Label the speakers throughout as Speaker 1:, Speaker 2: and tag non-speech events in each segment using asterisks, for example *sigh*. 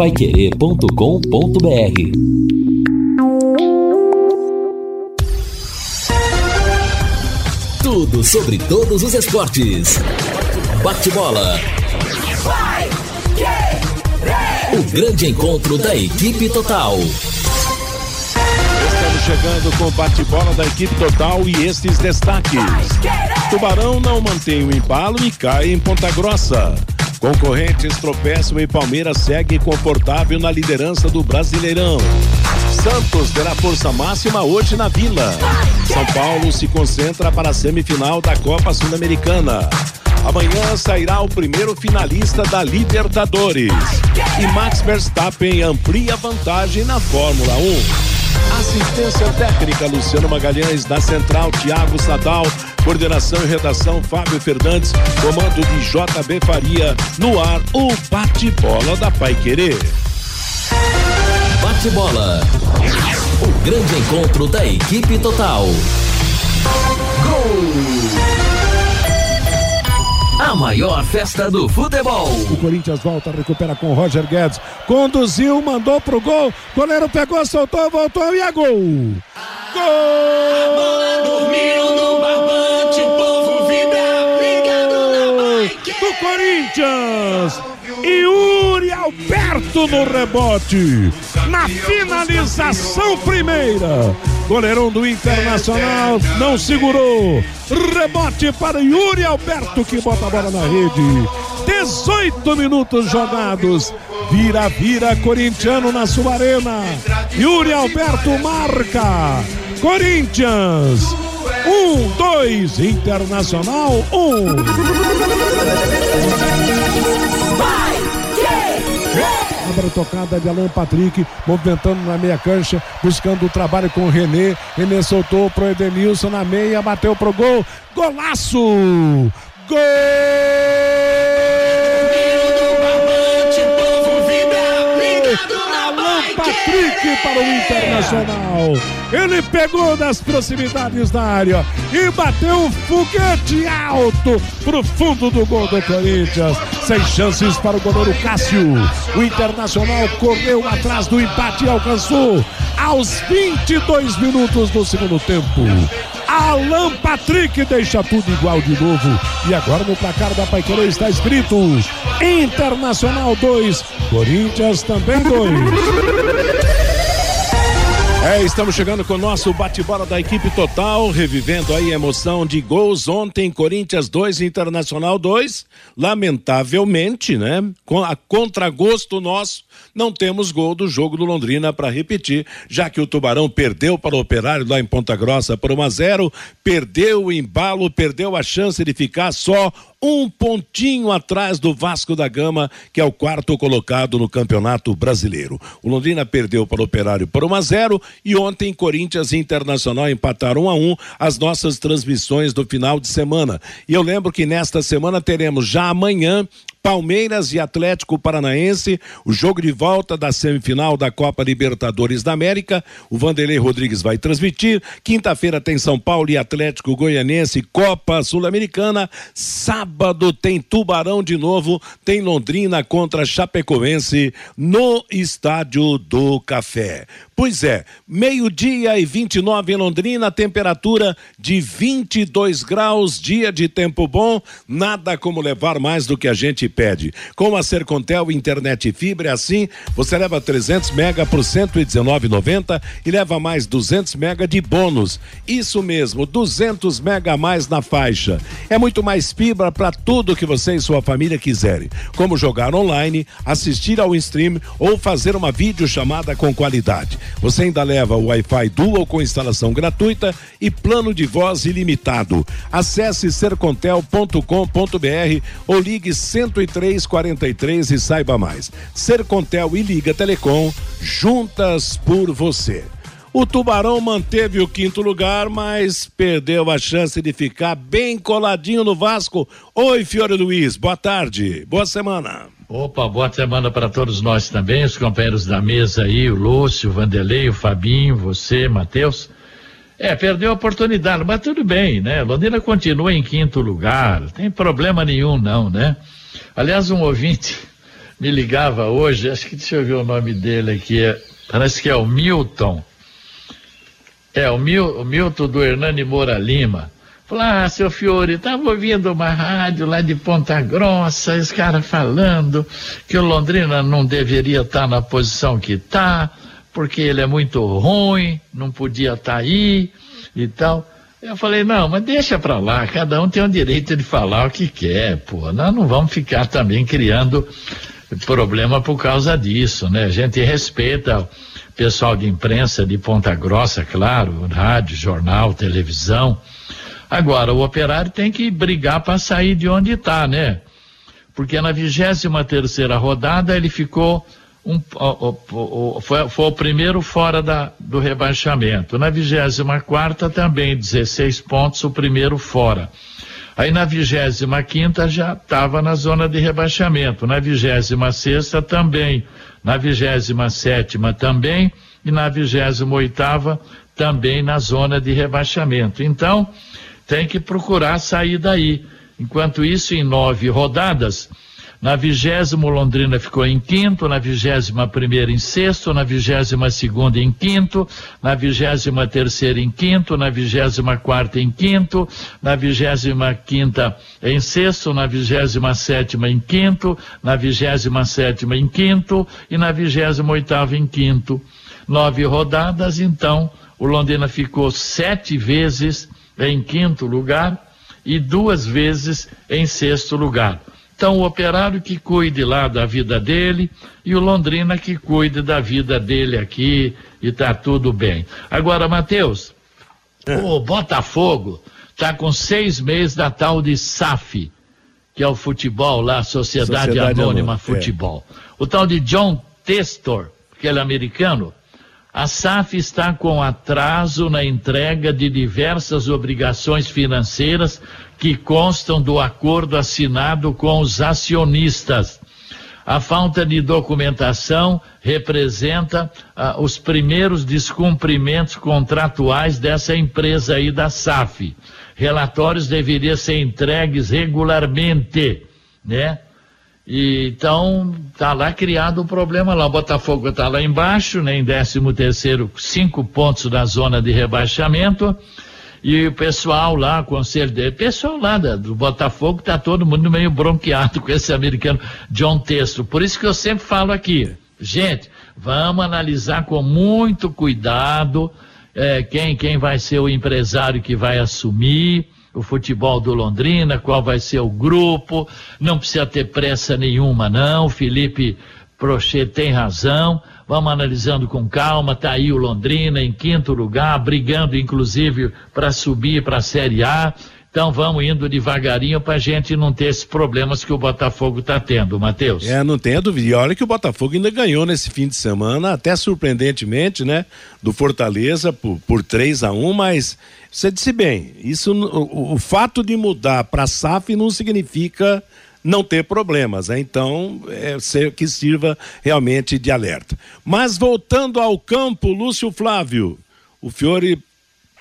Speaker 1: paiquerê.com.br Tudo sobre todos os esportes. Bate-bola. O grande encontro da equipe total.
Speaker 2: Estamos chegando com o bate-bola da equipe total e estes destaques. Tubarão não mantém o embalo e cai em Ponta Grossa. Concorrentes tropeçam e Palmeiras segue confortável na liderança do Brasileirão. Santos terá força máxima hoje na Vila. São Paulo se concentra para a semifinal da Copa Sul-Americana. Amanhã sairá o primeiro finalista da Libertadores. E Max Verstappen amplia vantagem na Fórmula 1. Assistência técnica Luciano Magalhães, da Central Tiago Sadal, coordenação e redação Fábio Fernandes, comando de JB Faria, no ar o bate-bola da Pai Querer.
Speaker 1: Bate-bola. O grande encontro da equipe total. Gol! A maior festa do futebol.
Speaker 3: O Corinthians volta, recupera com Roger Guedes. Conduziu, mandou pro gol. Goleiro pegou, soltou, voltou e é gol. Gol! A bola dormiu no barbante, povo vibra, ligado na Do Corinthians. E Yuri Alberto no rebote. Na finalização primeira. Goleirão do Internacional não segurou. Rebote para Yuri Alberto que bota a bola na rede. 18 minutos jogados. Vira, vira, corintiano na sua arena. Yuri Alberto marca. Corinthians. Um, dois, Internacional, um. Tocada de Alan Patrick, movimentando na meia cancha, buscando o trabalho com o René. René soltou pro Edenilson na meia, bateu pro gol. Golaço! Gol! Patrick para o Internacional. Ele pegou nas proximidades da área e bateu um foguete alto pro fundo do gol do Corinthians. Sem chances para o goleiro Cássio. O Internacional correu atrás do empate e alcançou aos 22 minutos do segundo tempo. Alan Patrick deixa tudo igual de novo. E agora no placar da Paiquerê está escrito: Internacional 2, Corinthians também 2. É, estamos chegando com o nosso bate-bola da equipe total, revivendo aí a emoção de gols ontem, Corinthians 2, Internacional 2. Lamentavelmente, né? Com a contragosto nosso, não temos gol do jogo do Londrina para repetir, já que o Tubarão perdeu para o Operário lá em Ponta Grossa por 1 a 0, perdeu o embalo, perdeu a chance de ficar só um pontinho atrás do Vasco da Gama, que é o quarto colocado no Campeonato Brasileiro. O Londrina perdeu para o Operário por 1 a 0 e ontem Corinthians e Internacional empataram 1 a 1 as nossas transmissões do final de semana. E eu lembro que nesta semana teremos já amanhã Palmeiras e Atlético Paranaense, o jogo de volta da semifinal da Copa Libertadores da América. O Vanderlei Rodrigues vai transmitir. Quinta-feira tem São Paulo e Atlético Goianense, Copa Sul-Americana. Sábado tem Tubarão de novo, tem Londrina contra Chapecoense no Estádio do Café. Pois é, meio-dia e 29 em Londrina, temperatura de 22 graus, dia de tempo bom, nada como levar mais do que a gente pede. Com a Sercontel internet fibra é assim, você leva 300 mega por 119,90 e leva mais 200 mega de bônus. Isso mesmo, 200 mega a mais na faixa. É muito mais fibra para tudo que você e sua família quiserem, como jogar online, assistir ao stream ou fazer uma videochamada com qualidade. Você ainda leva o Wi-Fi Dual com instalação gratuita e plano de voz ilimitado. Acesse sercontel.com.br ou ligue 10343 e saiba mais. Sercontel e Liga Telecom, juntas por você. O Tubarão manteve o quinto lugar, mas perdeu a chance de ficar bem coladinho no Vasco. Oi, Fiore Luiz, boa tarde, boa semana.
Speaker 4: Opa, boa semana para todos nós também, os companheiros da mesa aí, o Lúcio, o Vanderlei, o Fabinho, você, Matheus. É, perdeu a oportunidade, mas tudo bem, né? Londrina continua em quinto lugar, tem problema nenhum não, né? Aliás, um ouvinte me ligava hoje, acho que deixa eu ver o nome dele aqui, é, parece que é o Milton. É, o, Mil, o Milton do Hernani Moura Lima. Falou, ah, seu Fiore, estava ouvindo uma rádio lá de Ponta Grossa, os caras falando que o Londrina não deveria estar tá na posição que está, porque ele é muito ruim, não podia estar tá aí e tal. Eu falei, não, mas deixa pra lá, cada um tem o direito de falar o que quer, pô. Nós não vamos ficar também criando problema por causa disso, né? A gente respeita pessoal de imprensa de Ponta Grossa, claro, rádio, jornal, televisão. Agora, o operário tem que brigar para sair de onde está, né? Porque na 23 terceira rodada ele ficou um, foi, foi, o primeiro fora da, do rebaixamento. Na 24 quarta também 16 pontos, o primeiro fora. Aí na 25 quinta já estava na zona de rebaixamento. Na 26 sexta também. Na 27 sétima também. E na 28 oitava também na zona de rebaixamento. Então, tem que procurar sair daí. Enquanto isso, em nove rodadas, na vigésimo, Londrina ficou em quinto, na vigésima primeira em sexto, na vigésima segunda em quinto, na vigésima terceira em quinto, na vigésima quarta em quinto, na vigésima quinta em sexto, na vigésima sétima em quinto, na vigésima sétima em quinto e na vigésima oitava em quinto. Nove rodadas, então, o Londrina ficou sete vezes em quinto lugar e duas vezes em sexto lugar. Então, o operário que cuide lá da vida dele e o Londrina que cuide da vida dele aqui e tá tudo bem. Agora, Matheus, é. o Botafogo tá com seis meses da tal de SAF, que é o futebol lá, Sociedade, Sociedade Anônima, Anônima é. Futebol. É. O tal de John Testor, aquele americano, a SAF está com atraso na entrega de diversas obrigações financeiras que constam do acordo assinado com os acionistas. A falta de documentação representa ah, os primeiros descumprimentos contratuais dessa empresa aí da SAF. Relatórios deveriam ser entregues regularmente, né? E, então, tá lá criado o um problema lá. O Botafogo está lá embaixo, né, em 13 terceiro, cinco pontos da zona de rebaixamento. E o pessoal lá, o conselho dele, pessoal lá do Botafogo, tá todo mundo meio bronqueado com esse americano John Testo. Por isso que eu sempre falo aqui, gente, vamos analisar com muito cuidado é, quem, quem vai ser o empresário que vai assumir o futebol do Londrina, qual vai ser o grupo, não precisa ter pressa nenhuma, não. Felipe Prochet tem razão. Vamos analisando com calma. Tá aí o Londrina em quinto lugar, brigando inclusive para subir para a Série A. Então vamos indo devagarinho para a gente não ter esses problemas que o Botafogo está tendo, Matheus.
Speaker 3: É, não tenha dúvida. E olha que o Botafogo ainda ganhou nesse fim de semana, até surpreendentemente, né? Do Fortaleza por, por 3 a 1 mas você disse bem, isso, o, o fato de mudar para SAF não significa não ter problemas, né? então é, ser, que sirva realmente de alerta. Mas voltando ao campo, Lúcio Flávio, o Fiore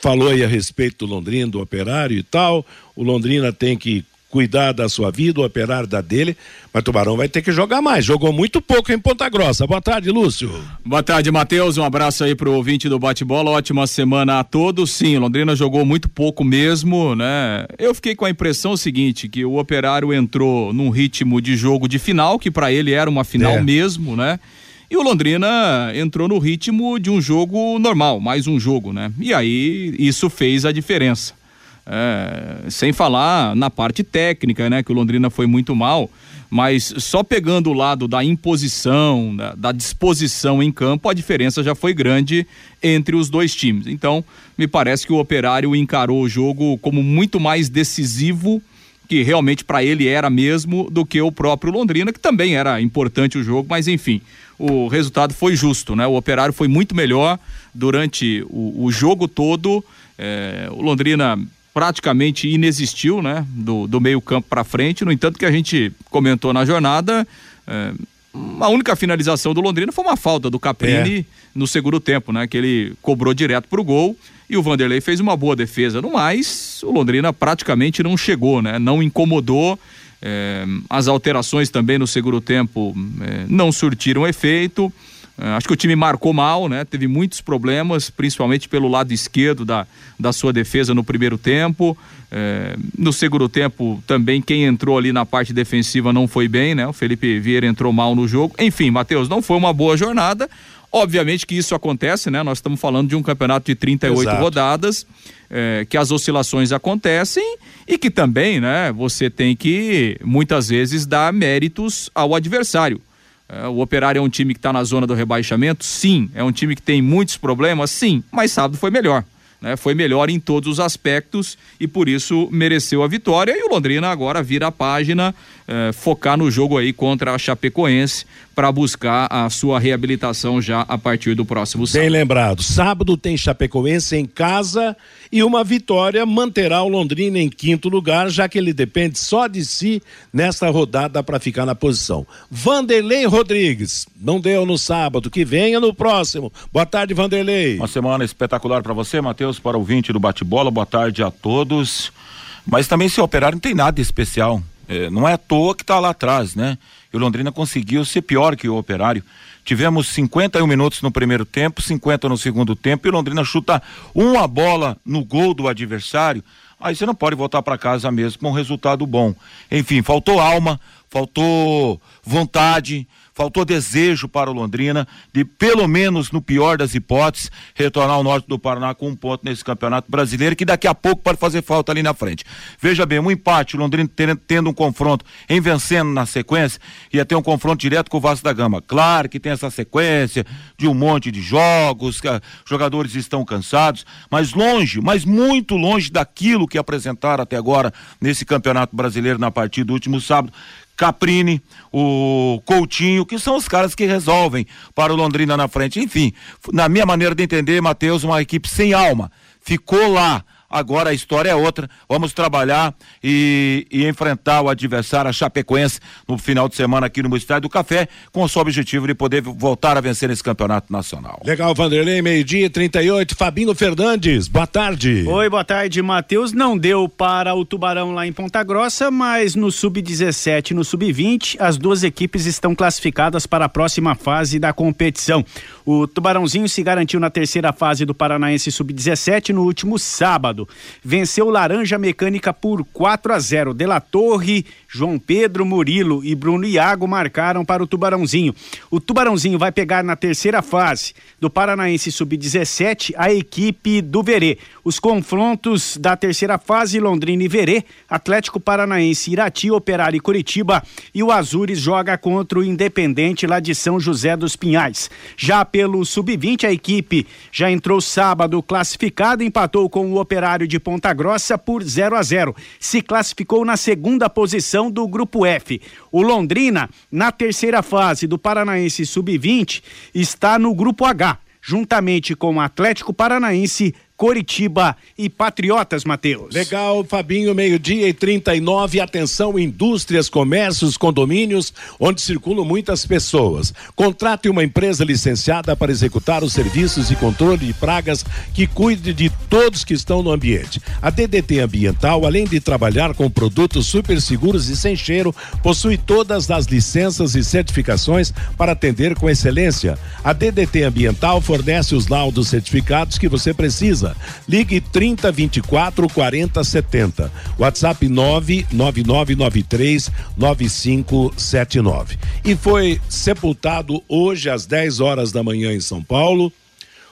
Speaker 3: falou aí a respeito do Londrina, do operário e tal. O Londrina tem que cuidar da sua vida, o operário da dele, mas Tubarão vai ter que jogar mais. Jogou muito pouco em Ponta Grossa. Boa tarde, Lúcio.
Speaker 5: Boa tarde, Matheus. Um abraço aí pro ouvinte do bate-bola. Ótima semana a todos. Sim, Londrina jogou muito pouco mesmo, né? Eu fiquei com a impressão seguinte, que o operário entrou num ritmo de jogo de final, que para ele era uma final é. mesmo, né? E o Londrina entrou no ritmo de um jogo normal, mais um jogo, né? E aí isso fez a diferença. É, sem falar na parte técnica, né? Que o Londrina foi muito mal, mas só pegando o lado da imposição, da, da, disposição em campo, a diferença já foi grande entre os dois times. Então, me parece que o Operário encarou o jogo como muito mais decisivo que realmente para ele era mesmo do que o próprio Londrina, que também era importante o jogo, mas enfim, o resultado foi justo, né? O Operário foi muito melhor durante o, o jogo todo. É, o Londrina praticamente inexistiu, né? Do, do meio campo para frente. No entanto, que a gente comentou na jornada, é, a única finalização do Londrina foi uma falta do Caprini é. no segundo tempo, né? Que ele cobrou direto pro gol e o Vanderlei fez uma boa defesa. No mais, o Londrina praticamente não chegou, né? Não incomodou É, as alterações também no segundo tempo é, não surtiram efeito. É, acho que o time marcou mal, né? Teve muitos problemas, principalmente pelo lado esquerdo da, da sua defesa no primeiro tempo. É, no segundo tempo, também quem entrou ali na parte defensiva não foi bem, né? O Felipe Vieira entrou mal no jogo. Enfim, Matheus, não foi uma boa jornada. Obviamente que isso acontece, né? Nós estamos falando de um campeonato de 38 Exato. rodadas, é, que as oscilações acontecem e que também, né, você tem que muitas vezes dar méritos ao adversário. É, o Operário é um time que está na zona do rebaixamento? Sim. É um time que tem muitos problemas? Sim. Mas sábado foi melhor. Né? Foi melhor em todos os aspectos e por isso mereceu a vitória. E o Londrina agora vira a página, eh, focar no jogo aí contra a Chapecoense para buscar a sua reabilitação já a partir do próximo sábado.
Speaker 3: Bem lembrado. Sábado tem Chapecoense em casa e uma vitória manterá o Londrina em quinto lugar, já que ele depende só de si nesta rodada para ficar na posição. Vanderlei Rodrigues, não deu no sábado, que venha no próximo. Boa tarde, Vanderlei.
Speaker 6: Uma semana espetacular para você, Matheus, para o 20 do bate-bola. Boa tarde a todos. Mas também se operar não tem nada especial. É, não é à toa que está lá atrás, né? e o Londrina conseguiu ser pior que o Operário. Tivemos 51 minutos no primeiro tempo, 50 no segundo tempo, e o Londrina chuta uma bola no gol do adversário. Aí você não pode voltar para casa mesmo com um resultado bom. Enfim, faltou alma, faltou vontade, faltou desejo para o Londrina de, pelo menos no pior das hipóteses, retornar ao norte do Paraná com um ponto nesse campeonato brasileiro, que daqui a pouco pode fazer falta ali na frente. Veja bem, um empate, o Londrina tendo um confronto em vencendo na sequência, ia ter um confronto direto com o Vasco da Gama. Claro que tem essa sequência de um monte de jogos, jogadores estão cansados, mas longe, mas muito longe daquilo que apresentaram até agora nesse campeonato brasileiro na partida do último sábado Caprini, o Coutinho, que são os caras que resolvem para o Londrina na frente. Enfim, na minha maneira de entender, Matheus, uma equipe sem alma. Ficou lá Agora a história é outra. Vamos trabalhar e, e, enfrentar o adversário, a Chapecoense, no final de semana aqui no Estádio do Café, com o seu objetivo de poder voltar a vencer nesse campeonato nacional.
Speaker 3: Legal, Vanderlei, meio-dia e 38. Fabinho Fernandes, boa tarde.
Speaker 7: Oi, boa tarde, Matheus. Não deu para o Tubarão lá em Ponta Grossa, mas no Sub-17 e no Sub-20, as duas equipes estão classificadas para a próxima fase da competição. O Tubarãozinho se garantiu na terceira fase do Paranaense Sub-17 no último sábado. Venceu Laranja Mecânica por 4 a 0. De La Torre, João Pedro, Murilo e Bruno Iago marcaram para o Tubarãozinho. O Tubarãozinho vai pegar na terceira fase do Paranaense Sub-17 a equipe do Verê. Os confrontos da terceira fase, Londrina e Verê, Atlético Paranaense, Irati, Operário e Curitiba e o Azures joga contra o Independente lá de São José dos Pinhais. Já pelo Sub-20, a equipe já entrou sábado classificada, empatou com o Operário de Ponta Grossa por 0 a 0. Se classificou na segunda posição do Grupo F. O Londrina, na terceira fase do Paranaense Sub-20, está no Grupo H, juntamente com o Atlético Paranaense, Coritiba e Patriotas, Matheus.
Speaker 3: Legal, Fabinho, meio-dia e 39. Atenção, indústrias, comércios, condomínios, onde circulam muitas pessoas. Contrate uma empresa licenciada para executar os serviços de controle de pragas que cuide de todos que estão no ambiente. A DDT Ambiental, além de trabalhar com produtos super seguros e sem cheiro, possui todas as licenças e certificações para atender com excelência. A DDT Ambiental fornece os laudos certificados que você precisa Ligue 30 24 40 70. WhatsApp 99993 9579. E foi sepultado hoje às 10 horas da manhã em São Paulo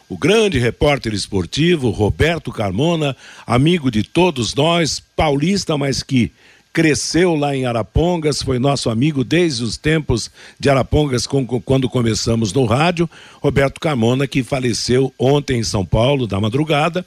Speaker 3: o grande repórter esportivo Roberto Carmona, amigo de todos nós, paulista, mas que cresceu lá em Arapongas, foi nosso amigo desde os tempos de Arapongas, quando começamos no rádio. Roberto Carmona, que faleceu ontem em São Paulo, da madrugada,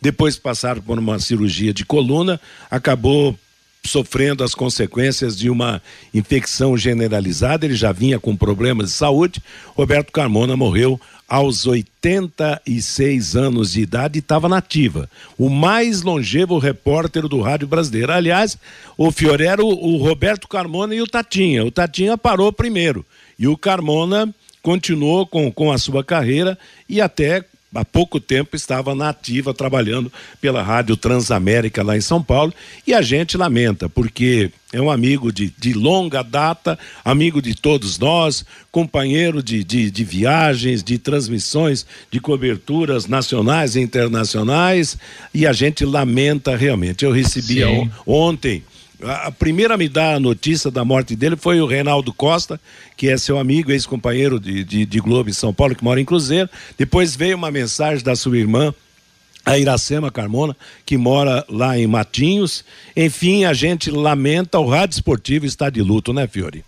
Speaker 3: depois de passar por uma cirurgia de coluna, acabou sofrendo as consequências de uma infecção generalizada, ele já vinha com problemas de saúde. Roberto Carmona morreu aos 86 anos de idade estava nativa. O mais longevo repórter do rádio brasileiro. Aliás, o Fiore era o, o Roberto Carmona e o Tatinha. O Tatinha parou primeiro. E o Carmona continuou com, com a sua carreira e até há pouco tempo estava na ativa trabalhando pela Rádio Transamérica lá em São Paulo e a gente lamenta porque é um amigo de, de longa data, amigo de todos nós, companheiro de, de, de viagens, de transmissões, de coberturas nacionais e internacionais e a gente lamenta realmente. Eu recebi ontem a primeira a me dar a notícia da morte dele foi o Reinaldo Costa, que é seu amigo, ex-companheiro de, de, de, Globo em São Paulo, que mora em Cruzeiro. Depois veio uma mensagem da sua irmã, a Iracema Carmona, que mora lá em Matinhos. Enfim, a gente lamenta, o rádio esportivo está de luto, né, Fiore?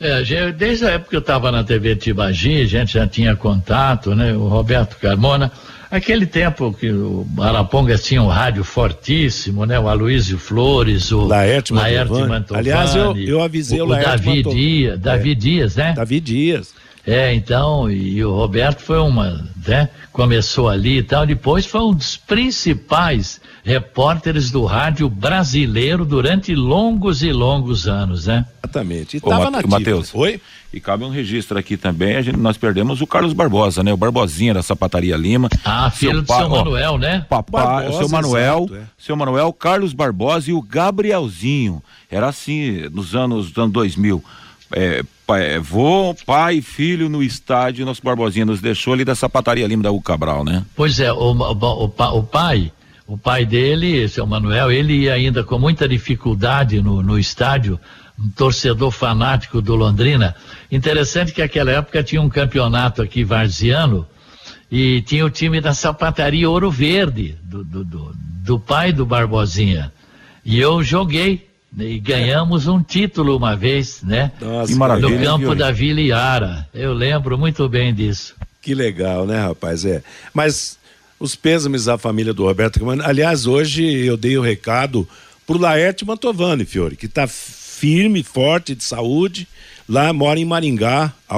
Speaker 4: É, desde a época que eu estava na TV Tibagi, a gente já tinha contato, né? O Roberto Carmona Aquele tempo que o Araponga tinha um rádio fortíssimo, né? O Aloysio Flores, o
Speaker 3: Laerte, Laerte Mantovani. Aliás, eu, eu avisei o, o Laerte
Speaker 4: Davi Dias, Davi é. Dias, né?
Speaker 3: Davi Dias.
Speaker 4: É, então, e o Roberto foi uma, né? Começou ali e tal, depois foi um dos principais repórteres do rádio brasileiro durante longos e longos anos, né?
Speaker 3: Exatamente. E estava na Matheus.
Speaker 6: Oi? E cabe um registro aqui também, gente, nós perdemos o Carlos Barbosa, né? O Barbosinha da Sapataria Lima.
Speaker 4: Ah, filho seu do seu Manuel, né?
Speaker 6: Papai, Barbosa, seu Manuel, exato, é. seu Manuel, Carlos Barbosa e o Gabrielzinho. Era assim nos anos, anos 2000. É, pai, vô, pai, filho no estádio, nosso Barbosinha nos deixou ali da Sapataria Lima da U Cabral, né?
Speaker 4: Pois é, o, o, o, o pai o pai dele, seu Manuel, ele ia ainda com muita dificuldade no, no estádio, um torcedor fanático do Londrina. Interessante que naquela época tinha um campeonato aqui varziano e tinha o time da sapataria Ouro Verde, do, do, do, do pai do Barbosinha. E eu joguei e ganhamos um título uma vez, né?
Speaker 3: Nossa.
Speaker 4: No campo da Vila Iara. Eu lembro muito bem disso.
Speaker 3: Que legal, né, rapaz? É. Mas os pêsames à família do Roberto Aliás, hoje eu dei o recado pro Laerte Mantovani, Fiore, que está firme, forte, de saúde. Lá mora em Maringá há,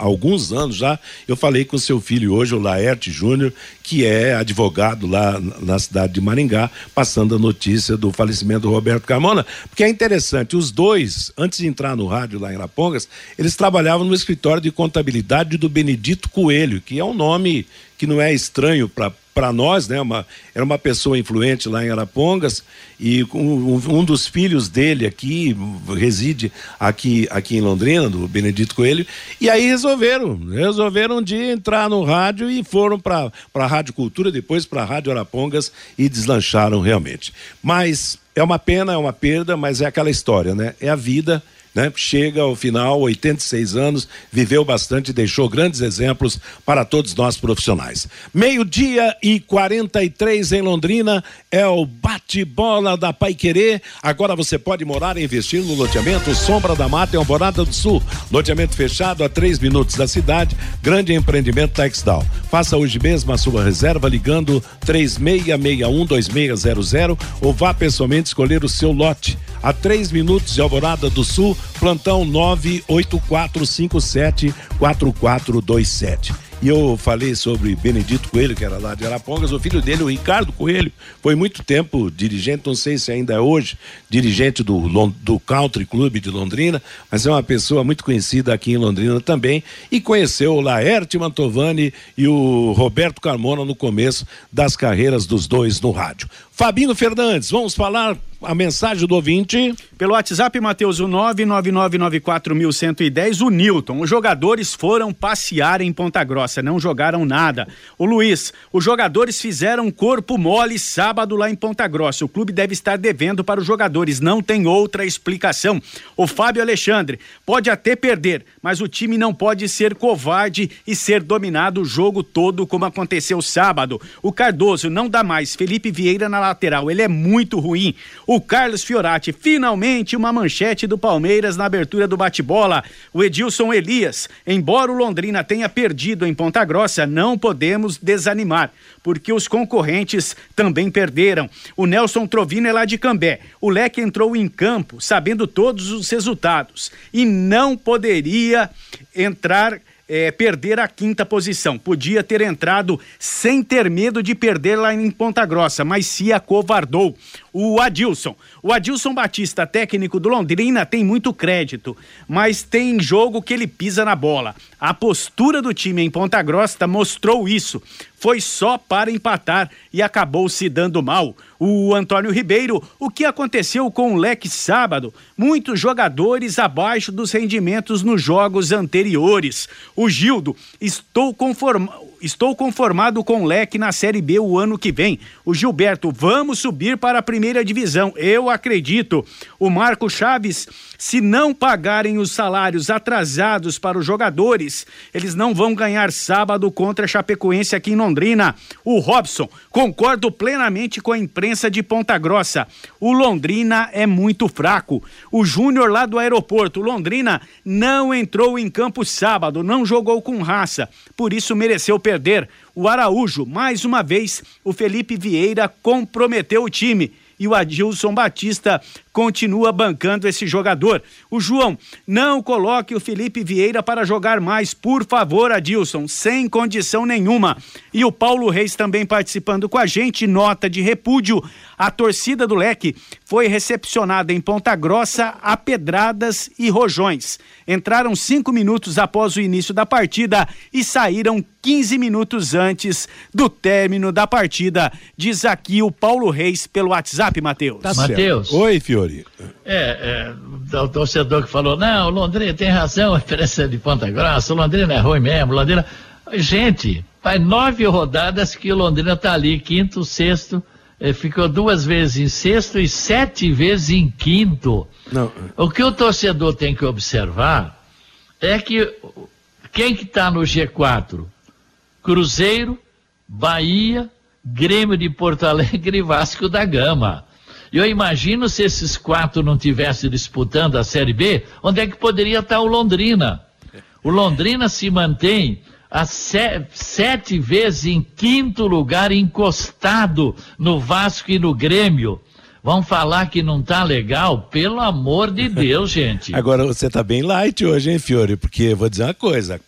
Speaker 3: alguns anos já. Eu falei com seu filho hoje, o Laerte Júnior, que é advogado lá na cidade de Maringá, passando a notícia do falecimento do Roberto Carmona. Porque é interessante, os dois, antes de entrar no rádio lá em Arapongas, eles trabalhavam no escritório de contabilidade do Benedito Coelho, que é um nome que não é estranho para para nós, né? Uma, era uma pessoa influente lá em Arapongas e um, um, dos filhos dele aqui reside aqui aqui em Londrina, do Benedito Coelho, e aí resolveram, resolveram de entrar no rádio e foram para para Rádio Cultura, depois para a Rádio Arapongas e deslancharam realmente. Mas é uma pena, é uma perda, mas é aquela história, né? É a vida né? Chega ao final, 86 anos, viveu bastante deixou grandes exemplos para todos nós profissionais. Meio-dia e 43 em Londrina é o bate-bola da Pai Querer. Agora você pode morar e investir no loteamento Sombra da Mata em Alvorada do Sul. Loteamento fechado a três minutos da cidade, grande empreendimento textal. Faça hoje mesmo a sua reserva ligando 3661 2600 ou vá pessoalmente escolher o seu lote a três minutos de Alvorada do Sul, plantão 984574427. E eu falei sobre Benedito Coelho, que era lá de Arapongas, o filho dele, o Ricardo Coelho, foi muito tempo dirigente, não sei se ainda é hoje, dirigente do, do Country Club de Londrina, mas é uma pessoa muito conhecida aqui em Londrina também, e conheceu o Laerte Mantovani e o Roberto Carmona no começo das carreiras dos dois no rádio. Fabinho Fernandes, vamos falar a mensagem do ouvinte.
Speaker 7: Pelo WhatsApp, Matheus, o 99994110, o Newton. Os jogadores foram passear em Ponta Grossa, não jogaram nada. O Luiz, os jogadores fizeram corpo mole sábado lá em Ponta Grossa. O clube deve estar devendo para os jogadores, não tem outra explicação. O Fábio Alexandre, pode até perder, mas o time não pode ser covarde e ser dominado o jogo todo como aconteceu sábado. O Cardoso não dá mais. Felipe Vieira na lateral, ele é muito ruim. O Carlos Fiorati, finalmente uma manchete do Palmeiras na abertura do bate-bola. O Edilson Elias, embora o Londrina tenha perdido em Ponta Grossa, não podemos desanimar, porque os concorrentes também perderam. O Nelson Trovino é lá de Cambé. O Leque entrou em campo sabendo todos os resultados e não poderia entrar é, perder a quinta posição. Podia ter entrado sem ter medo de perder lá em Ponta Grossa, mas se acovardou. O Adilson. O Adilson Batista, técnico do Londrina, tem muito crédito, mas tem jogo que ele pisa na bola. A postura do time em Ponta Grossa mostrou isso. Foi só para empatar e acabou se dando mal. O Antônio Ribeiro, o que aconteceu com o Leque sábado? Muitos jogadores abaixo dos rendimentos nos jogos anteriores. O Gildo, estou conformado estou conformado com o leque na Série B o ano que vem. O Gilberto, vamos subir para a primeira divisão. Eu acredito. O Marco Chaves, se não pagarem os salários atrasados para os jogadores, eles não vão ganhar sábado contra a Chapecoense aqui em Londrina. O Robson, concordo plenamente com a imprensa de Ponta Grossa. O Londrina é muito fraco. O Júnior lá do aeroporto, Londrina, não entrou em campo sábado, não jogou com raça, por isso mereceu perder. O Araújo, mais uma vez, o Felipe Vieira comprometeu o time e o Adilson Batista continua bancando esse jogador. O João, não coloque o Felipe Vieira para jogar mais, por favor, Adilson, sem condição nenhuma. E o Paulo Reis também participando com a gente, nota de repúdio. A torcida do Leque foi recepcionada em Ponta Grossa a pedradas e rojões. Entraram cinco minutos após o início da partida e saíram 15 minutos antes do término da partida. Diz aqui o Paulo Reis pelo WhatsApp, Matheus.
Speaker 3: Tá
Speaker 4: Matheus.
Speaker 3: Oi, Fiori.
Speaker 4: É, é, o torcedor que falou, não, Londrina tem razão, *laughs* a diferença é de Ponta Grossa, o Londrina é ruim mesmo, Londrina... Gente, faz nove rodadas que o Londrina tá ali, quinto, sexto, eh, ficou duas vezes em sexto e sete vezes em quinto.
Speaker 3: Não.
Speaker 4: O que o torcedor tem que observar é que quem que está no G4? Cruzeiro, Bahia, Grêmio de Porto Alegre e Vasco da Gama. Eu imagino se esses quatro não tivessem disputando a Série B, onde é que poderia estar o Londrina? O Londrina se mantém a se, sete vezes em quinto lugar, encostado no Vasco e no Grêmio. Vão falar que não tá legal? Pelo amor de Deus, *laughs* gente.
Speaker 3: Agora você tá bem light hoje, hein, Fiore? Porque vou dizer uma coisa,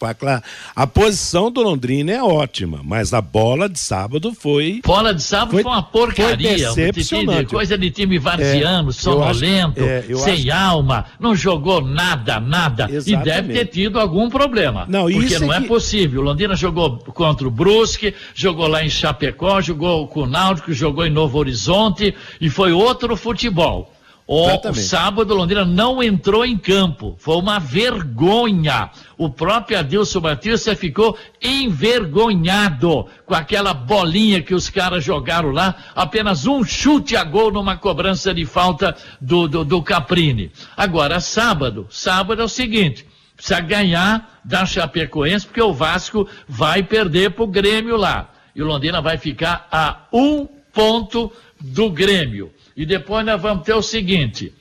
Speaker 3: a posição do Londrina é ótima, mas a bola de sábado foi.
Speaker 4: Bola de sábado foi, foi uma porcaria.
Speaker 3: Foi decepcionante.
Speaker 4: coisa de time varziano, é, sonolento, é, sem acho... alma, não jogou nada, nada. Exatamente. E deve ter tido algum problema. Não, porque não é, que... é possível. O Londrina jogou contra o Brusque, jogou lá em Chapecó, jogou com o Náutico, jogou em Novo Horizonte e foi outro futebol. O sábado, Londrina não entrou em campo. Foi uma vergonha. O próprio Adilson Batista ficou envergonhado com aquela bolinha que os caras jogaram lá. Apenas um chute a gol numa cobrança de falta do, do, do Caprini. Agora, sábado. Sábado é o seguinte: precisa ganhar da Chapecoense, porque o Vasco vai perder pro Grêmio lá. E o Londrina vai ficar a um ponto do Grêmio. E depois nós vamos ter o seguinte.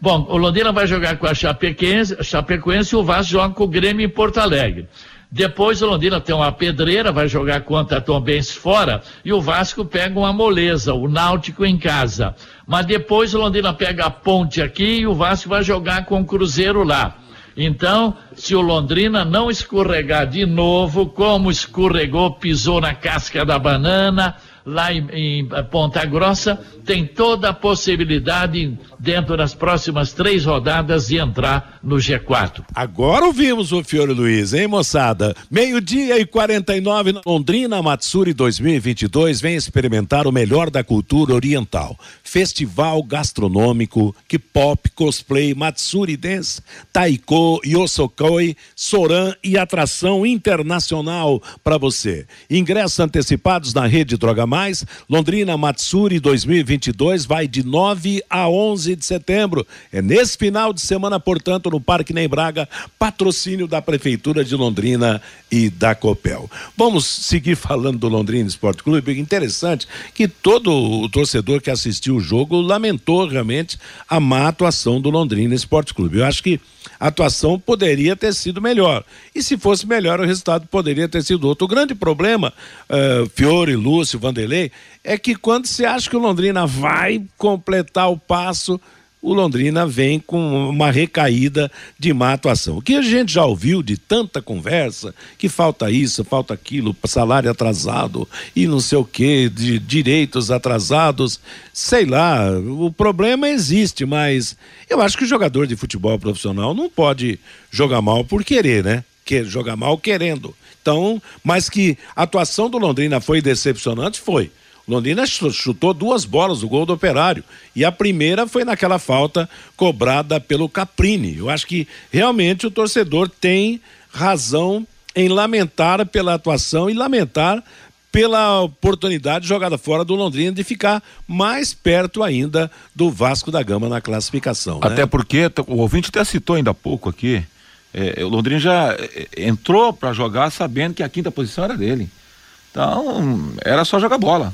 Speaker 4: Bom, o Londrina vai jogar com a Chapecoense, Chapecoense e o Vasco joga com o Grêmio em Porto Alegre. Depois o Londrina tem uma pedreira, vai jogar contra a Tombense fora, e o Vasco pega uma moleza, o Náutico em casa. Mas depois o Londrina pega a ponte aqui e o Vasco vai jogar com o Cruzeiro lá. Então, se o Londrina não escorregar de novo, como escorregou, pisou na casca da banana, lá em, em, Ponta Grossa, tem toda a possibilidade, dentro das próximas três rodadas, de entrar no G4.
Speaker 3: Agora ouvimos o Fiore Luiz, hein, moçada? Meio-dia e 49 na Londrina Matsuri 2022 vem experimentar o melhor da cultura oriental. Festival gastronômico, K-pop, cosplay, Matsuri Dance, Taiko, Yosokoi, Soran e atração internacional para você. Ingressos antecipados na rede Droga Mais, Londrina Matsuri 2022 vai de 9 a 11 de setembro. É nesse final de semana, portanto, no Parque Nem Braga, patrocínio da Prefeitura de Londrina e da Copel. Vamos seguir falando do Londrina Esporte Clube. Interessante que todo o torcedor que assistiu o jogo lamentou realmente a má atuação do Londrina Esporte Clube. Eu acho que a atuação poderia ter sido melhor. E se fosse melhor, o resultado poderia ter sido outro. O grande problema, uh, Fiore, Lúcio, Vanderlei, é que quando se acha que o Londrina vai completar o passo, o Londrina vem com uma recaída de má atuação. O que a gente já ouviu de tanta conversa, que falta isso, falta aquilo, salário atrasado e não sei o que, de direitos atrasados, sei lá, o problema existe, mas eu acho que o jogador de futebol profissional não pode jogar mal por querer, né? Que jogar mal querendo. Então, mas que a atuação do Londrina foi decepcionante, foi. Londrina chutou duas bolas o gol do Operário. E a primeira foi naquela falta cobrada pelo Caprini. Eu acho que realmente o torcedor tem razão em lamentar pela atuação e lamentar pela oportunidade jogada fora do Londrina de ficar mais perto ainda do Vasco da Gama na classificação.
Speaker 6: Né? Até porque o ouvinte até citou ainda há pouco aqui. É, o Londrina já é, entrou para jogar sabendo que a quinta posição era dele. Então, era só jogar bola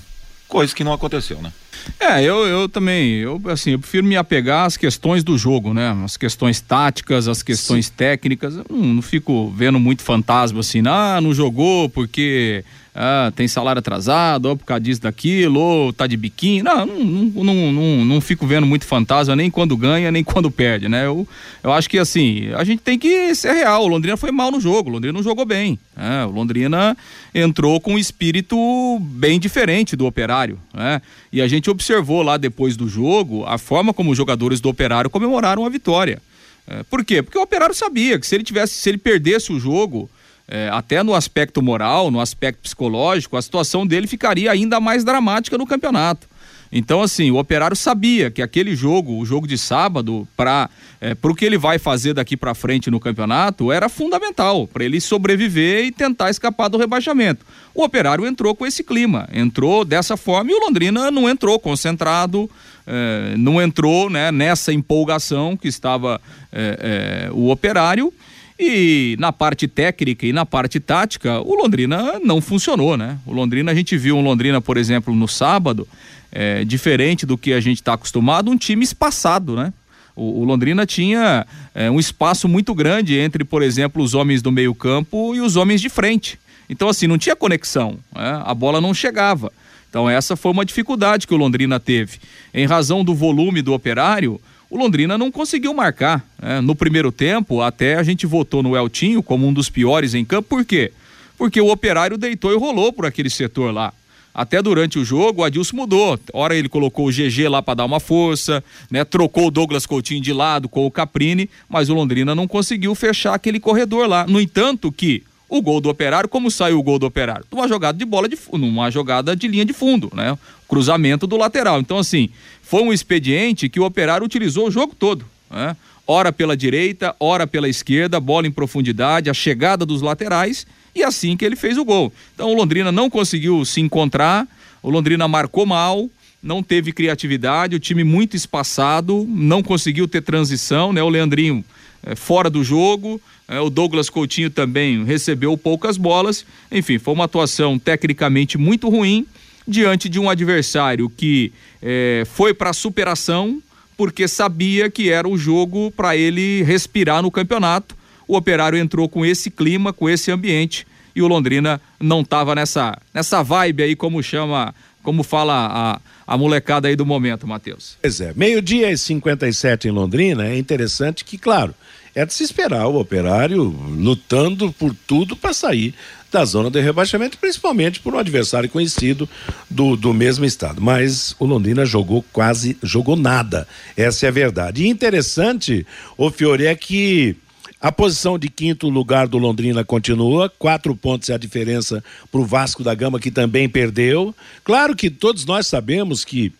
Speaker 6: coisa que não aconteceu, né?
Speaker 5: É, eu, eu também, eu assim, eu prefiro me apegar às questões do jogo, né? As questões táticas, as questões Sim. técnicas. Eu não, não, fico vendo muito fantasma assim, ah, não jogou porque ah, tem salário atrasado, ou por causa disso, daquilo, ou tá de biquinho. Não, não, não, não, não, fico vendo muito fantasma nem quando ganha, nem quando perde, né? Eu, eu acho que assim, a gente tem que ser real. O Londrina foi mal no jogo, o Londrina não jogou bem. Né? O Londrina entrou com um espírito bem diferente do operário, né? E a gente observou lá depois do jogo a forma como os jogadores do operário comemoraram a vitória. É, por quê? Porque o operário sabia que se ele tivesse, se ele perdesse o jogo é, até no aspecto moral, no aspecto psicológico, a situação dele ficaria ainda mais dramática no campeonato. Então, assim, o operário sabia que aquele jogo, o jogo de sábado, para é, o que ele vai fazer daqui para frente no campeonato, era fundamental para ele sobreviver e tentar escapar do rebaixamento. O operário entrou com esse clima, entrou dessa forma e o Londrina não entrou concentrado, é, não entrou né, nessa empolgação que estava é, é o operário e na parte técnica e na parte tática, o Londrina não funcionou, né? O Londrina, a gente viu um Londrina, por exemplo, no sábado, é, diferente do que a gente está acostumado, um time espaçado, né? O, o Londrina tinha é, um espaço muito grande entre, por exemplo, os homens do meio-campo e os homens de frente. Então, assim, não tinha conexão, né? a bola não chegava. Então, essa foi uma dificuldade que o Londrina teve. Em razão do volume do operário, o Londrina não conseguiu marcar. Né? No primeiro tempo, até a gente votou no Eltinho como um dos piores em campo. Por quê? Porque o operário deitou e rolou por aquele setor lá. Até durante o jogo, o Adilson mudou. Ora ele colocou o GG lá para dar uma força, né? Trocou o Douglas Coutinho de lado com o Caprini, mas o Londrina não conseguiu fechar aquele corredor lá. No entanto, que o gol do Operário, como saiu o gol do Operário? Numa jogada de bola de numa jogada de linha de fundo, né? Cruzamento do lateral. Então, assim, foi um expediente que o Operário utilizou o jogo todo, né? Ora pela direita, ora pela esquerda, bola em profundidade, a chegada dos laterais e assim que ele fez o gol. Então o Londrina não conseguiu se encontrar, o Londrina marcou mal, não teve criatividade, o time muito espaçado, não conseguiu ter transição, né? O Leandrinho é, fora do jogo, é, o Douglas Coutinho também recebeu poucas bolas. Enfim, foi uma atuação tecnicamente muito ruim diante de um adversário que é, foi para superação porque sabia que era o jogo para ele respirar no campeonato. O Operário entrou com esse clima, com esse ambiente e o Londrina não estava nessa nessa vibe aí como chama, como fala a a molecada aí do momento, Matheus.
Speaker 3: Pois é, meio-dia e 57 em Londrina, é interessante que, claro, é de se esperar o operário lutando por tudo para sair da zona de rebaixamento, principalmente por um adversário conhecido do, do mesmo estado. Mas o Londrina jogou quase, jogou nada. Essa é a verdade. E interessante, o Fiore, é que a posição de quinto lugar do Londrina continua, quatro pontos é a diferença para o Vasco da Gama, que também perdeu. Claro que todos nós sabemos que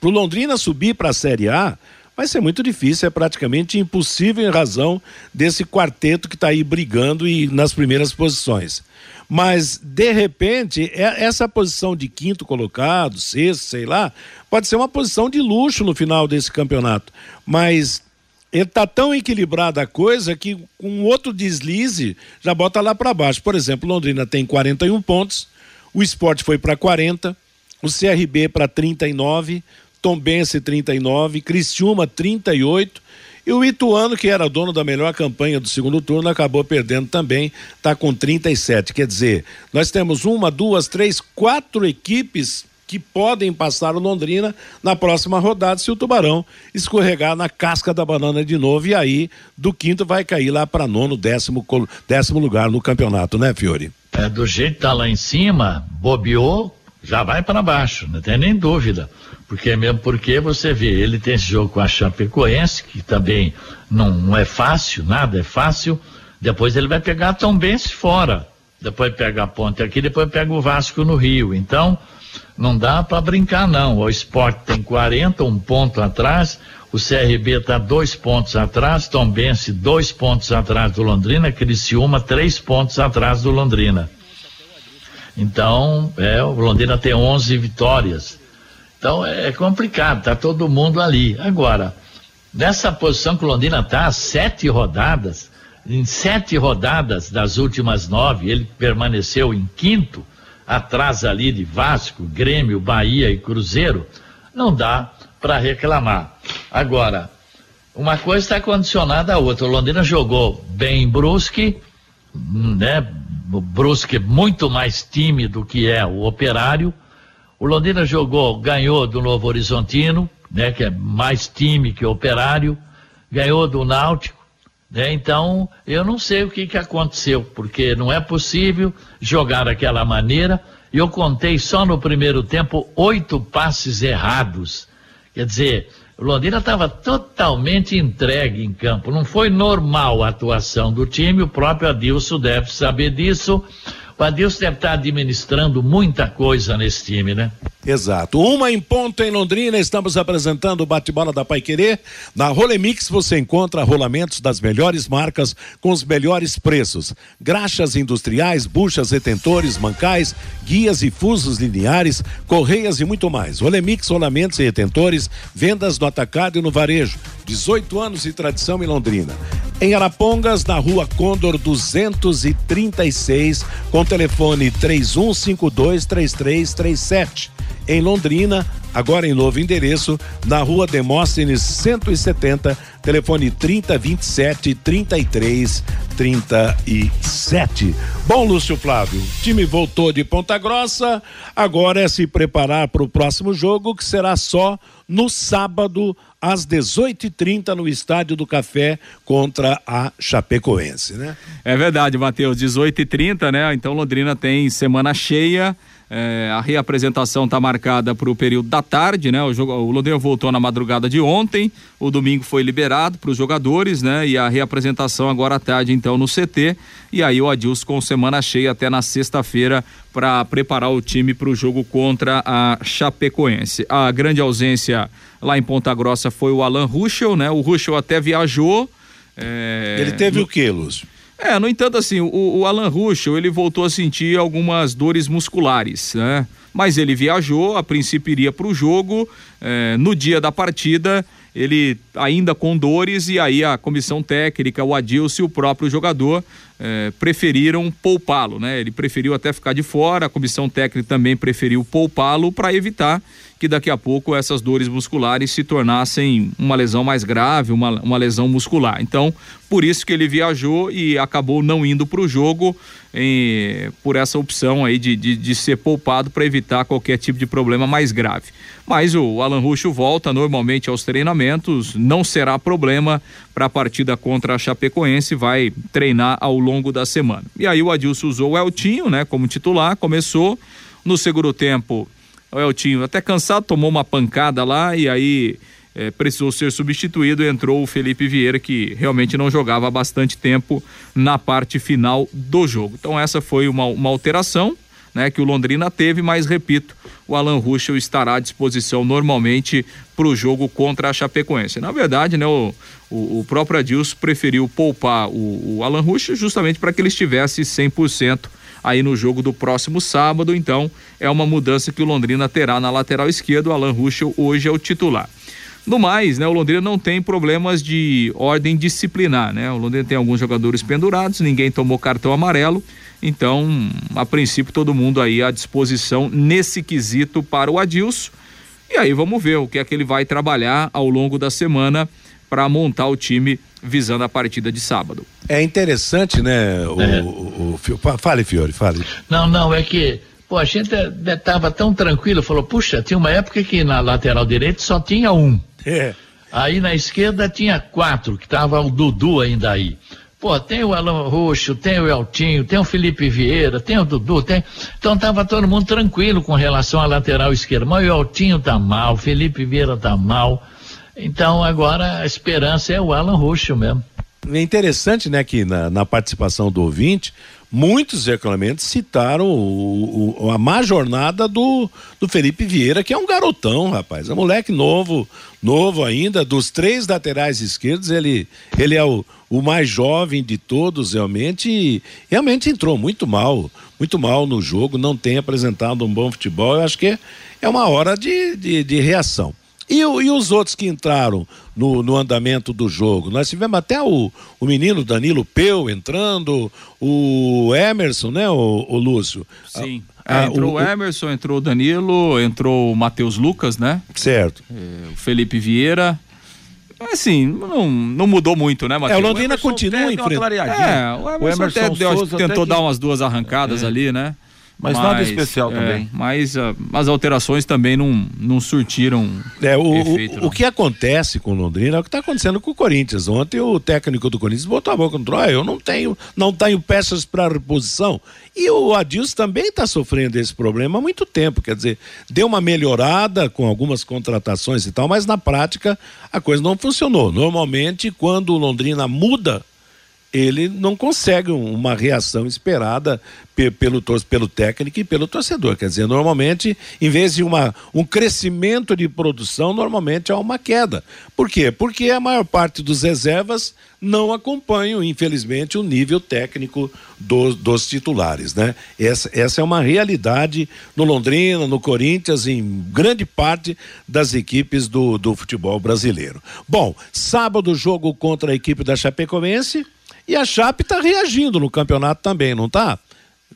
Speaker 3: para o Londrina subir para a Série A, vai ser muito difícil, é praticamente impossível em razão desse quarteto que está aí brigando e nas primeiras posições. Mas, de repente, é, essa posição de quinto colocado, sexto, sei lá, pode ser uma posição de luxo no final desse campeonato. Mas ele está tão equilibrada a coisa que com outro deslize já bota lá para baixo. Por exemplo, Londrina tem 41 pontos, o esporte foi para 40, o CRB para 39, Tombense 39, Criciúma 38 e o Ituano, que era dono da melhor campanha do segundo turno, acabou perdendo também, está com 37. Quer dizer, nós temos uma, duas, três, quatro equipes que podem passar o Londrina na próxima rodada se o Tubarão escorregar na casca da banana de novo e aí do quinto vai cair lá para nono, décimo, décimo lugar no campeonato, né, Fiore?
Speaker 4: É, do jeito que tá lá em cima, bobeou, já vai para baixo, não tem nem dúvida. Porque mesmo porque você vê, ele tem esse jogo com a Chapecoense, que também não, não é fácil, nada é fácil. Depois ele vai pegar a Tombense fora. Depois pega a ponte aqui, depois pega o Vasco no Rio. Então, não dá para brincar, não. O esporte tem 40, um ponto atrás. O CRB está dois pontos atrás. Tombense, dois pontos atrás do Londrina. Criciúma, três pontos atrás do Londrina. Então, é, o Londrina tem 11 vitórias. Então, é complicado, tá todo mundo ali. Agora, nessa posição que o Londrina está, sete rodadas, em sete rodadas das últimas nove, ele permaneceu em quinto, atrás ali de Vasco, Grêmio, Bahia e Cruzeiro, não dá para reclamar. Agora, uma coisa está condicionada à outra. O Londrina jogou bem Brusque, né? O Brusque muito mais time do que é o Operário. O Londrina jogou, ganhou do Novo Horizontino, né? Que é mais time que o Operário. Ganhou do Náutico né? Então, eu não sei o que, que aconteceu, porque não é possível jogar daquela maneira. Eu contei só no primeiro tempo oito passes errados. Quer dizer, o Londrina estava totalmente entregue em campo. Não foi normal a atuação do time, o próprio Adilson deve saber disso. O Adilson deve estar administrando muita coisa nesse time, né?
Speaker 3: Exato. Uma em ponto em Londrina, estamos apresentando o bate-bola da Paiquerê. Na Rolemix você encontra rolamentos das melhores marcas com os melhores preços. Graxas industriais, buchas, retentores, mancais, guias e fusos lineares, correias e muito mais. Rolemix, rolamentos e retentores, vendas no atacado e no varejo. 18 anos de tradição em Londrina. Em Arapongas, na rua Condor 236, com telefone 31523337 em Londrina, agora em novo endereço, na rua Demóstenes 170, telefone 3027 33 37. Bom, Lúcio Flávio, time voltou de Ponta Grossa, agora é se preparar para o próximo jogo, que será só no sábado, às 18h30, no Estádio do Café, contra a Chapecoense, né?
Speaker 5: É verdade, Matheus, 18h30, né? Então Londrina tem semana cheia. É, a reapresentação está marcada para o período da tarde, né? O, jogo, o Londrina voltou na madrugada de ontem, o domingo foi liberado para os jogadores, né? E a reapresentação agora à tarde, então, no CT. E aí o Adilson com semana cheia até na sexta-feira para preparar o time para o jogo contra a Chapecoense. A grande ausência lá em Ponta Grossa foi o Alan Ruschel, né? O Ruschel até viajou.
Speaker 3: É... Ele teve no... o que, Lúcio?
Speaker 5: É, no entanto, assim, o, o Alan Ruschel, ele voltou a sentir algumas dores musculares, né? Mas ele viajou, a princípio iria para o jogo, é, no dia da partida, ele ainda com dores, e aí a comissão técnica, o Adilson e o próprio jogador é, preferiram poupá-lo, né? Ele preferiu até ficar de fora, a comissão técnica também preferiu poupá-lo para evitar que daqui a pouco essas dores musculares se tornassem uma lesão mais grave, uma, uma lesão muscular. Então, por isso que ele viajou e acabou não indo para o jogo em, por essa opção aí de, de, de ser poupado para evitar qualquer tipo de problema mais grave. Mas o Alan Ruxo volta normalmente aos treinamentos, não será problema para a partida contra a Chapecoense, vai treinar ao longo da semana. E aí o Adilson usou o Eltinho, né, como titular, começou no segundo tempo o Eltinho, até cansado, tomou uma pancada lá e aí é, precisou ser substituído. Entrou o Felipe Vieira, que realmente não jogava há bastante tempo na parte final do jogo. Então, essa foi uma, uma alteração. Né, que o Londrina teve, mas repito, o Alan Ruschel estará à disposição normalmente para o jogo contra a Chapecoense. Na verdade, né, o, o, o próprio Adilson preferiu poupar o, o Alan Ruschel justamente para que ele estivesse 100% aí no jogo do próximo sábado. Então, é uma mudança que o Londrina terá na lateral esquerda. O Alan Ruschel hoje é o titular. No mais, né, o Londrina não tem problemas de ordem disciplinar, né? O Londrina tem alguns jogadores pendurados, ninguém tomou cartão amarelo, então, a princípio, todo mundo aí à disposição nesse quesito para o Adilson. E aí vamos ver o que é que ele vai trabalhar ao longo da semana para montar o time visando a partida de sábado.
Speaker 3: É interessante, né? O, é. o, o, fale, Fiore, fale.
Speaker 4: Não, não, é que Pô, a gente estava tão tranquilo, falou, puxa, tinha uma época que na lateral direita só tinha um.
Speaker 3: É.
Speaker 4: Aí na esquerda tinha quatro, que tava o Dudu ainda aí. Pô, tem o Alan Roxo, tem o Eltinho, tem o Felipe Vieira, tem o Dudu, tem. Então tava todo mundo tranquilo com relação à lateral esquerda. Mas o Eltinho tá mal, o Felipe Vieira tá mal. Então agora a esperança é o Alan Roxo mesmo.
Speaker 3: É interessante, né, que na, na participação do ouvinte, muitos reclamentos citaram o, o, a má jornada do, do Felipe Vieira, que é um garotão, rapaz. É um moleque novo, novo ainda. Dos três laterais esquerdos, ele, ele é o, o mais jovem de todos, realmente. E realmente entrou muito mal, muito mal no jogo, não tem apresentado um bom futebol. Eu acho que é, é uma hora de, de, de reação. E, e, os outros que entraram no, no, andamento do jogo? Nós tivemos até o, o menino Danilo Peu entrando, o Emerson, né, o, o Lúcio?
Speaker 5: Sim. Ah, é, entrou o, o, Emerson, entrou o Danilo, entrou o Matheus Lucas, né?
Speaker 3: Certo.
Speaker 5: É, o Felipe Vieira. Assim, não, não mudou muito, né, Matheus?
Speaker 3: É, o Londrina continua enfrentando.
Speaker 5: É, o Emerson, o Emerson até deu, tentou dar umas duas arrancadas é. ali, né?
Speaker 6: Mas, mas, nada especial é, também.
Speaker 5: Mas uh, as alterações também não, não surtiram.
Speaker 3: É, o, efeito, o, o, que acontece com Londrina é o que está acontecendo com o Corinthians. Ontem o técnico do Corinthians botou a boca no troço. Eu não tenho, não tenho peças para reposição. E o Adilson também está sofrendo esse problema há muito tempo. Quer dizer, deu uma melhorada com algumas contratações e tal, mas na prática a coisa não funcionou. Normalmente, quando o Londrina muda ele não consegue uma reação esperada pelo, pelo técnico e pelo torcedor. Quer dizer, normalmente, em vez de uma, um crescimento de produção, normalmente há uma queda. Por quê? Porque a maior parte dos reservas não acompanham, infelizmente, o nível técnico do, dos titulares. Né? Essa, essa é uma realidade no Londrina, no Corinthians, em grande parte das equipes do, do futebol brasileiro. Bom, sábado, jogo contra a equipe da Chapecoense. E a Chape está reagindo no campeonato também, não está?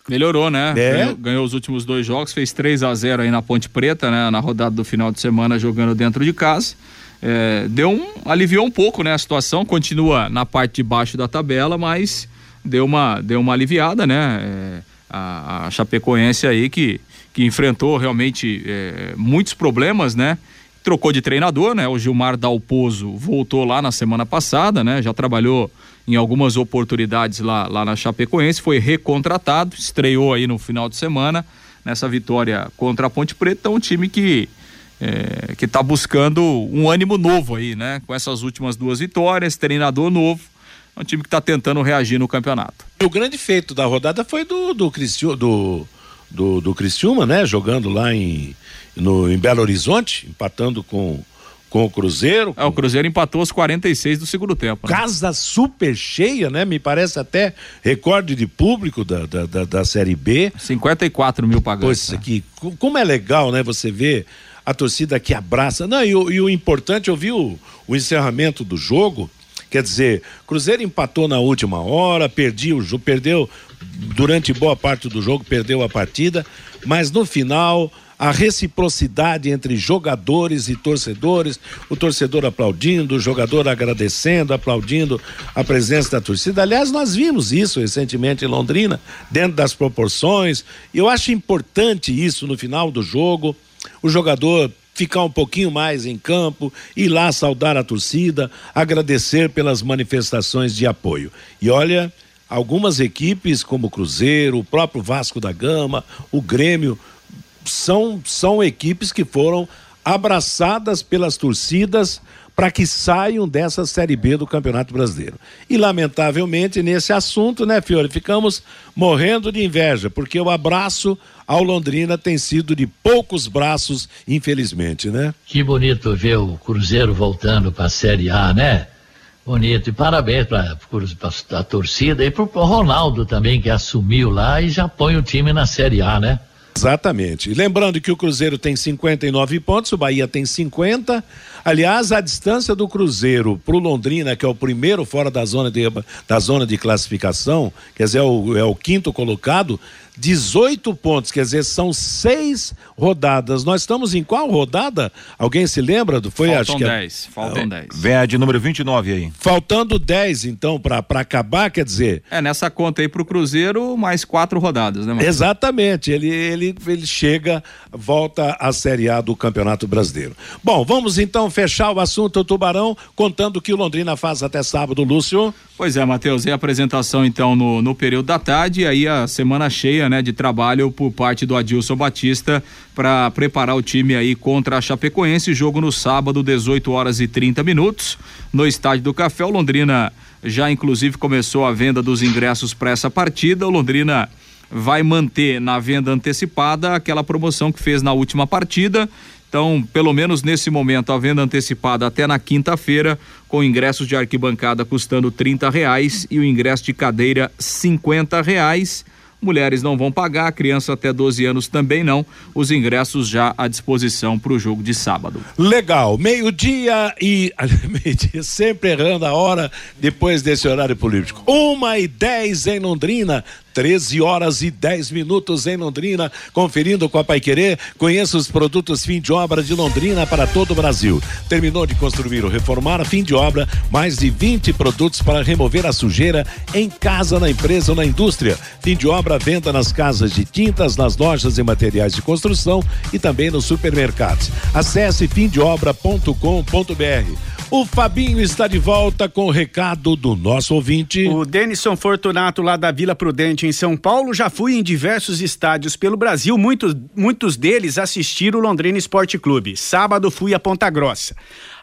Speaker 5: Melhorou, né? É. Ganhou, ganhou, os últimos dois jogos, fez 3 a 0 aí na Ponte Preta, né? Na rodada do final de semana jogando dentro de casa. É, deu um, aliviou um pouco, né? A situação continua na parte de baixo da tabela, mas deu uma, deu uma aliviada, né? É, a, a Chapecoense aí que, que enfrentou realmente é, muitos problemas, né? Trocou de treinador, né? O Gilmar Dalpozo voltou lá na semana passada, né? Já trabalhou em algumas oportunidades lá, lá na Chapecoense, foi recontratado, estreou aí no final de semana nessa vitória contra a Ponte Preta, então um time que é, que está buscando um ânimo novo aí, né? Com essas últimas duas vitórias, treinador novo, é um time que está tentando reagir no campeonato.
Speaker 3: O grande feito da rodada foi do do Cristiúma, do, do, do Cristiúma, né? Jogando lá em, no, em Belo Horizonte, empatando com com o Cruzeiro.
Speaker 5: É, o Cruzeiro empatou os 46 do segundo tempo.
Speaker 3: Né? Casa super cheia, né? Me parece até recorde de público da, da, da, da Série B.
Speaker 5: 54 mil pagantes.
Speaker 3: Pois né? aqui, como é legal, né? Você vê a torcida que abraça. Não, e o, e o importante, eu vi o, o encerramento do jogo. Quer dizer, Cruzeiro empatou na última hora, perdeu o jogo, perdeu durante boa parte do jogo, perdeu a partida, mas no final a reciprocidade entre jogadores e torcedores, o torcedor aplaudindo, o jogador agradecendo, aplaudindo a presença da torcida. Aliás, nós vimos isso recentemente em Londrina, dentro das proporções. Eu acho importante isso no final do jogo, o jogador ficar um pouquinho mais em campo, ir lá saudar a torcida, agradecer pelas manifestações de apoio. E olha, algumas equipes como o Cruzeiro, o próprio Vasco da Gama, o Grêmio são, são equipes que foram abraçadas pelas torcidas para que saiam dessa Série B do Campeonato Brasileiro. E, lamentavelmente, nesse assunto, né, Fiore, ficamos morrendo de inveja, porque o abraço ao Londrina tem sido de poucos braços, infelizmente, né?
Speaker 4: Que bonito ver o Cruzeiro voltando para a Série A, né? Bonito. E parabéns para a torcida e para o Ronaldo também, que assumiu lá e já põe o time na Série A, né?
Speaker 3: Exatamente. Lembrando que o Cruzeiro tem 59 pontos, o Bahia tem 50. Aliás, a distância do Cruzeiro para o Londrina, que é o primeiro fora da zona de, da zona de classificação, quer dizer, é o, é o quinto colocado, 18 pontos, quer dizer, são seis rodadas. Nós estamos em qual rodada? Alguém se lembra? Do,
Speaker 5: foi, faltam acho que 10, é... faltam 10.
Speaker 6: Vem a de número 29 aí.
Speaker 3: Faltando 10, então, para acabar, quer dizer.
Speaker 5: É, nessa conta aí para o Cruzeiro, mais quatro rodadas, né,
Speaker 3: Marcos? Exatamente. Ele, ele, ele, ele chega, volta à Série A do Campeonato Brasileiro. Bom, vamos então fechar o assunto Tubarão, contando o que o Londrina faz até sábado, Lúcio.
Speaker 5: Pois é, Matheus, e a apresentação então no, no período da tarde, e aí a semana cheia, né, de trabalho por parte do Adilson Batista para preparar o time aí contra a Chapecoense, jogo no sábado, 18 horas e 30 minutos, no Estádio do Café, o Londrina já inclusive começou a venda dos ingressos para essa partida. O Londrina vai manter na venda antecipada aquela promoção que fez na última partida. Então, pelo menos nesse momento, a venda antecipada até na quinta-feira, com ingressos de arquibancada custando trinta reais e o ingresso de cadeira cinquenta reais mulheres não vão pagar, criança até 12 anos também não. Os ingressos já à disposição para o jogo de sábado.
Speaker 3: Legal, meio-dia e. *laughs* sempre errando a hora depois desse horário político. Uma e dez em Londrina. 13 horas e 10 minutos em Londrina, conferindo com a Pai Querer. Conheça os produtos fim de obra de Londrina para todo o Brasil. Terminou de construir ou reformar, fim de obra, mais de 20 produtos para remover a sujeira em casa, na empresa ou na indústria. Fim de obra, venda nas casas de tintas, nas lojas e materiais de construção e também nos supermercados. Acesse fimdeobra.com.br. O Fabinho está de volta com o recado do nosso ouvinte.
Speaker 7: O Denison Fortunato, lá da Vila Prudente, em São Paulo, já fui em diversos estádios pelo Brasil. Muitos, muitos deles assistiram o Londrina Esporte Clube. Sábado fui a Ponta Grossa.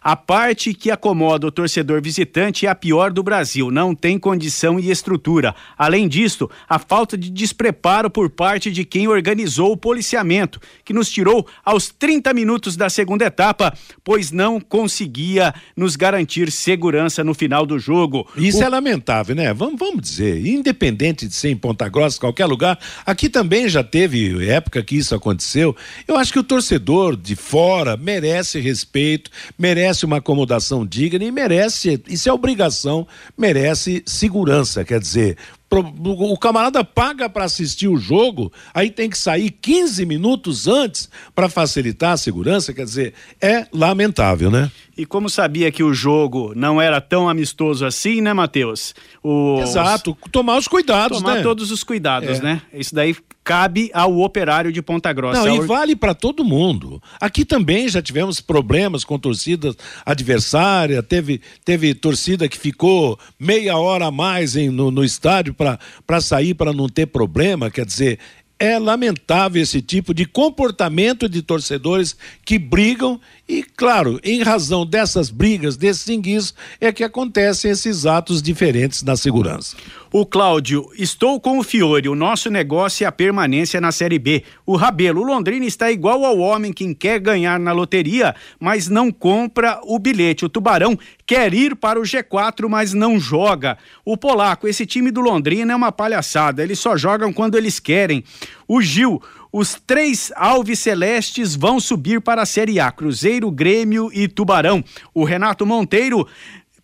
Speaker 7: A parte que acomoda o torcedor visitante é a pior do Brasil, não tem condição e estrutura. Além disso, a falta de despreparo por parte de quem organizou o policiamento, que nos tirou aos 30 minutos da segunda etapa, pois não conseguia nos garantir segurança no final do jogo.
Speaker 3: Isso o... é lamentável, né? Vamos, vamos dizer, independente de ser em Ponta Grossa, qualquer lugar, aqui também já teve época que isso aconteceu. Eu acho que o torcedor de fora merece respeito, merece merece uma acomodação digna e merece, isso é obrigação, merece segurança. Quer dizer, o camarada paga para assistir o jogo, aí tem que sair 15 minutos antes para facilitar a segurança, quer dizer, é lamentável, né?
Speaker 7: E como sabia que o jogo não era tão amistoso assim, né, Matheus?
Speaker 3: O... Exato, tomar os cuidados,
Speaker 7: tomar
Speaker 3: né?
Speaker 7: todos os cuidados, é. né? Isso daí cabe ao operário de Ponta Grossa.
Speaker 3: Não, e vale para todo mundo. Aqui também já tivemos problemas com torcidas adversária, teve, teve torcida que ficou meia hora a mais em, no, no estádio para sair para não ter problema, quer dizer, é lamentável esse tipo de comportamento de torcedores que brigam e, claro, em razão dessas brigas, desses inguiços, é que acontecem esses atos diferentes na segurança.
Speaker 7: O Cláudio, estou com o Fiore, o nosso negócio é a permanência na Série B. O Rabelo, o Londrina está igual ao homem que quer ganhar na loteria, mas não compra o bilhete. O Tubarão quer ir para o G4, mas não joga. O Polaco, esse time do Londrina é uma palhaçada, eles só jogam quando eles querem. O Gil, os três Alves Celestes vão subir para a Série A: Cruzeiro, Grêmio e Tubarão. O Renato Monteiro.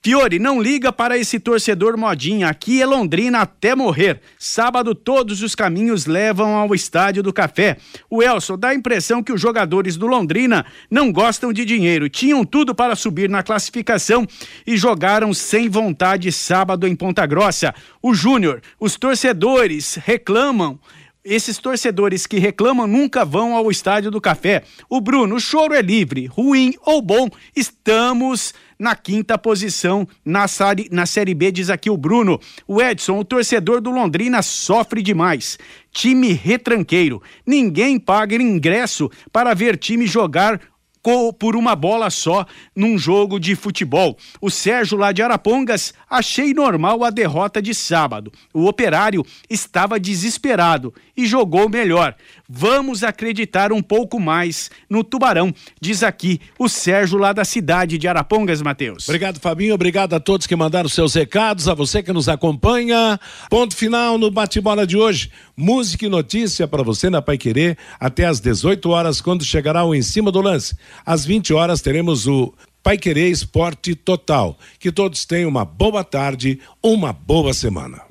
Speaker 7: Fiore, não liga para esse torcedor modinha. Aqui é Londrina até morrer. Sábado todos os caminhos levam ao Estádio do Café. O Elson dá a impressão que os jogadores do Londrina não gostam de dinheiro. Tinham tudo para subir na classificação e jogaram sem vontade sábado em Ponta Grossa. O Júnior, os torcedores reclamam esses torcedores que reclamam nunca vão ao estádio do café. O Bruno, o choro é livre, ruim ou bom, estamos na quinta posição na série, na série B, diz aqui o Bruno. O Edson, o torcedor do Londrina, sofre demais. Time retranqueiro. Ninguém paga ingresso para ver time jogar por uma bola só num jogo de futebol. O Sérgio lá de Arapongas, achei normal a derrota de sábado. O operário estava desesperado e jogou melhor. Vamos acreditar um pouco mais no Tubarão, diz aqui o Sérgio lá da cidade de Arapongas, Matheus.
Speaker 3: Obrigado, Fabinho. Obrigado a todos que mandaram seus recados, a você que nos acompanha. Ponto final no bate-bola de hoje. Música e notícia para você na Pai Querer até às 18 horas, quando chegará o Em Cima do Lance. Às 20 horas teremos o Pai Querer Esporte Total. Que todos tenham uma boa tarde, uma boa semana.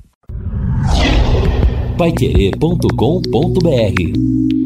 Speaker 1: Paiquerê.com.br